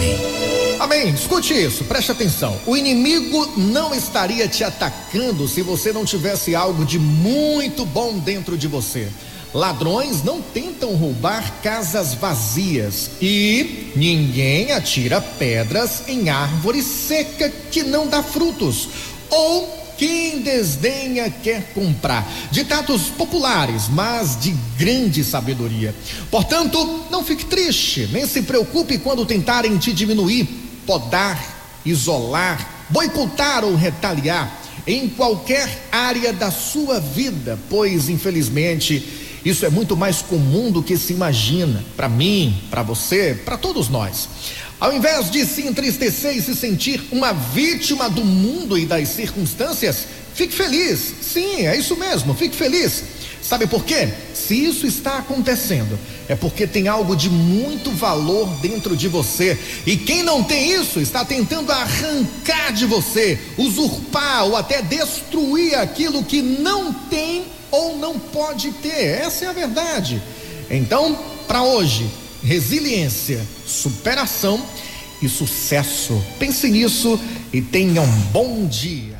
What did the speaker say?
Amém. Amém. Escute isso, preste atenção. O inimigo não estaria te atacando se você não tivesse algo de muito bom dentro de você. Ladrões não tentam roubar casas vazias e ninguém atira pedras em árvore seca que não dá frutos. Ou quem desdenha quer comprar. Ditados populares, mas de grande sabedoria. Portanto, não fique triste, nem se preocupe quando tentarem te diminuir, podar, isolar, boicotar ou retaliar em qualquer área da sua vida, pois infelizmente isso é muito mais comum do que se imagina, para mim, para você, para todos nós. Ao invés de se entristecer e se sentir uma vítima do mundo e das circunstâncias, fique feliz. Sim, é isso mesmo, fique feliz. Sabe por quê? Se isso está acontecendo, é porque tem algo de muito valor dentro de você. E quem não tem isso está tentando arrancar de você, usurpar ou até destruir aquilo que não tem pode ter. Essa é a verdade. Então, para hoje, resiliência, superação e sucesso. Pense nisso e tenha um bom dia.